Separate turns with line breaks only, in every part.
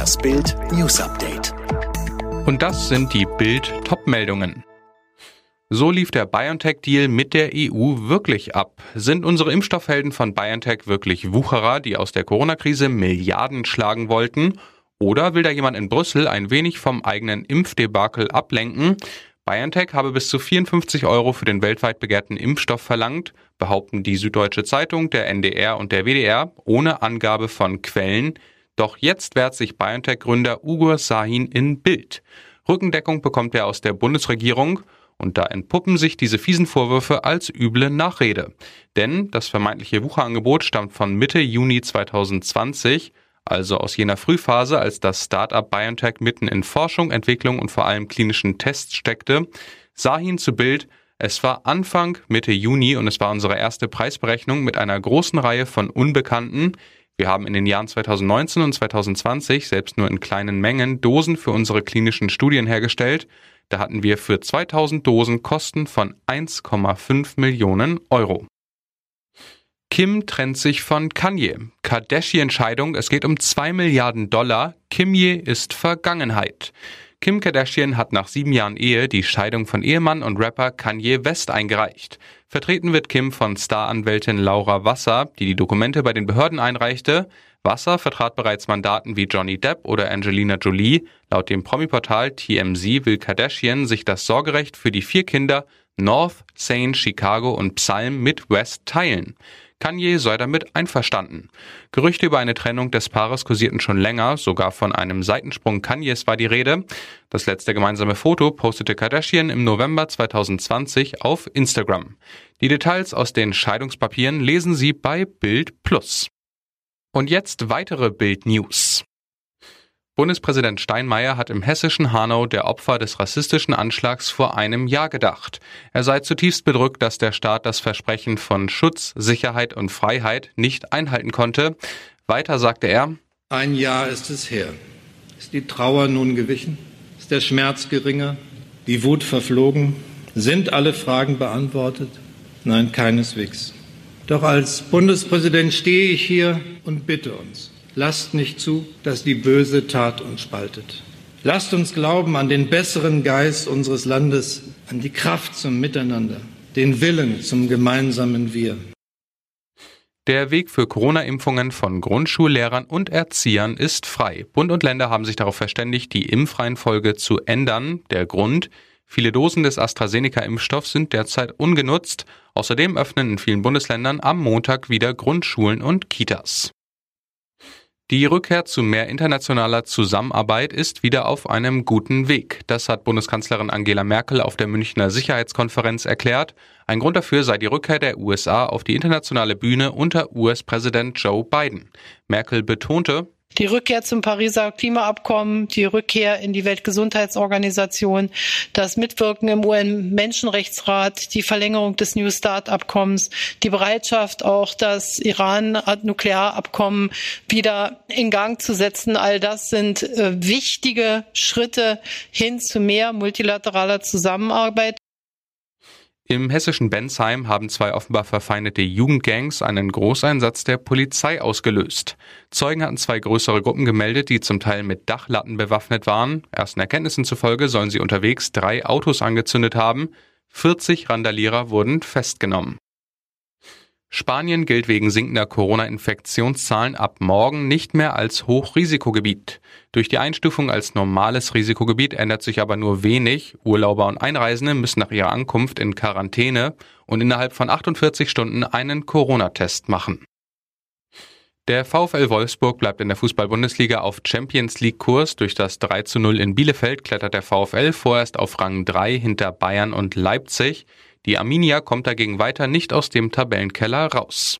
Das Bild News Update.
Und das sind die Bild Topmeldungen. So lief der BioNTech-Deal mit der EU wirklich ab. Sind unsere Impfstoffhelden von BioNTech wirklich Wucherer, die aus der Corona-Krise Milliarden schlagen wollten? Oder will da jemand in Brüssel ein wenig vom eigenen Impfdebakel ablenken? BioNTech habe bis zu 54 Euro für den weltweit begehrten Impfstoff verlangt, behaupten die Süddeutsche Zeitung, der NDR und der WDR ohne Angabe von Quellen. Doch jetzt wehrt sich BioNTech-Gründer Ugur Sahin in Bild. Rückendeckung bekommt er aus der Bundesregierung und da entpuppen sich diese fiesen Vorwürfe als üble Nachrede. Denn das vermeintliche Wucherangebot stammt von Mitte Juni 2020, also aus jener Frühphase, als das Startup BioNTech mitten in Forschung, Entwicklung und vor allem klinischen Tests steckte. Sahin zu Bild, es war Anfang Mitte Juni und es war unsere erste Preisberechnung mit einer großen Reihe von Unbekannten. Wir haben in den Jahren 2019 und 2020 selbst nur in kleinen Mengen Dosen für unsere klinischen Studien hergestellt. Da hatten wir für 2000 Dosen Kosten von 1,5 Millionen Euro. Kim trennt sich von Kanye. Kardashian-Scheidung, es geht um 2 Milliarden Dollar. Kimye ist Vergangenheit. Kim Kardashian hat nach sieben Jahren Ehe die Scheidung von Ehemann und Rapper Kanye West eingereicht. Vertreten wird Kim von Staranwältin Laura Wasser, die die Dokumente bei den Behörden einreichte. Wasser vertrat bereits Mandaten wie Johnny Depp oder Angelina Jolie. Laut dem Promi-Portal TMZ will Kardashian sich das Sorgerecht für die vier Kinder North, Saint, Chicago und Psalm mit West teilen. Kanye sei damit einverstanden. Gerüchte über eine Trennung des Paares kursierten schon länger, sogar von einem Seitensprung Kanyes war die Rede. Das letzte gemeinsame Foto postete Kardashian im November 2020 auf Instagram. Die Details aus den Scheidungspapieren lesen Sie bei Bild Plus. Und jetzt weitere Bild News. Bundespräsident Steinmeier hat im hessischen Hanau der Opfer des rassistischen Anschlags vor einem Jahr gedacht. Er sei zutiefst bedrückt, dass der Staat das Versprechen von Schutz, Sicherheit und Freiheit nicht einhalten konnte. Weiter sagte er,
Ein Jahr ist es her. Ist die Trauer nun gewichen? Ist der Schmerz geringer? Die Wut verflogen? Sind alle Fragen beantwortet? Nein, keineswegs. Doch als Bundespräsident stehe ich hier und bitte uns, Lasst nicht zu, dass die böse Tat uns spaltet. Lasst uns glauben an den besseren Geist unseres Landes, an die Kraft zum Miteinander, den Willen zum gemeinsamen Wir.
Der Weg für Corona-Impfungen von Grundschullehrern und Erziehern ist frei. Bund und Länder haben sich darauf verständigt, die Impfreihenfolge zu ändern. Der Grund, viele Dosen des AstraZeneca-Impfstoffs sind derzeit ungenutzt. Außerdem öffnen in vielen Bundesländern am Montag wieder Grundschulen und Kitas. Die Rückkehr zu mehr internationaler Zusammenarbeit ist wieder auf einem guten Weg. Das hat Bundeskanzlerin Angela Merkel auf der Münchner Sicherheitskonferenz erklärt. Ein Grund dafür sei die Rückkehr der USA auf die internationale Bühne unter US-Präsident Joe Biden. Merkel betonte,
die Rückkehr zum Pariser Klimaabkommen, die Rückkehr in die Weltgesundheitsorganisation, das Mitwirken im UN-Menschenrechtsrat, die Verlängerung des New Start-Abkommens, die Bereitschaft, auch das Iran-Nuklearabkommen wieder in Gang zu setzen. All das sind äh, wichtige Schritte hin zu mehr multilateraler Zusammenarbeit.
Im hessischen Bensheim haben zwei offenbar verfeindete Jugendgangs einen Großeinsatz der Polizei ausgelöst. Zeugen hatten zwei größere Gruppen gemeldet, die zum Teil mit Dachlatten bewaffnet waren. Ersten Erkenntnissen zufolge sollen sie unterwegs drei Autos angezündet haben. 40 Randalierer wurden festgenommen. Spanien gilt wegen sinkender Corona-Infektionszahlen ab morgen nicht mehr als Hochrisikogebiet. Durch die Einstufung als normales Risikogebiet ändert sich aber nur wenig. Urlauber und Einreisende müssen nach ihrer Ankunft in Quarantäne und innerhalb von 48 Stunden einen Corona-Test machen. Der VfL Wolfsburg bleibt in der Fußball-Bundesliga auf Champions League-Kurs. Durch das 3 zu 0 in Bielefeld klettert der VfL vorerst auf Rang 3 hinter Bayern und Leipzig. Die Arminia kommt dagegen weiter nicht aus dem Tabellenkeller raus.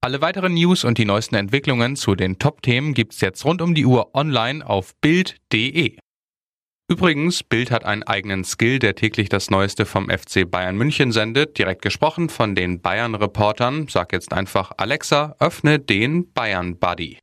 Alle weiteren News und die neuesten Entwicklungen zu den Top-Themen gibt's jetzt rund um die Uhr online auf Bild.de. Übrigens, Bild hat einen eigenen Skill, der täglich das Neueste vom FC Bayern München sendet. Direkt gesprochen von den Bayern-Reportern. Sag jetzt einfach Alexa, öffne den Bayern Buddy.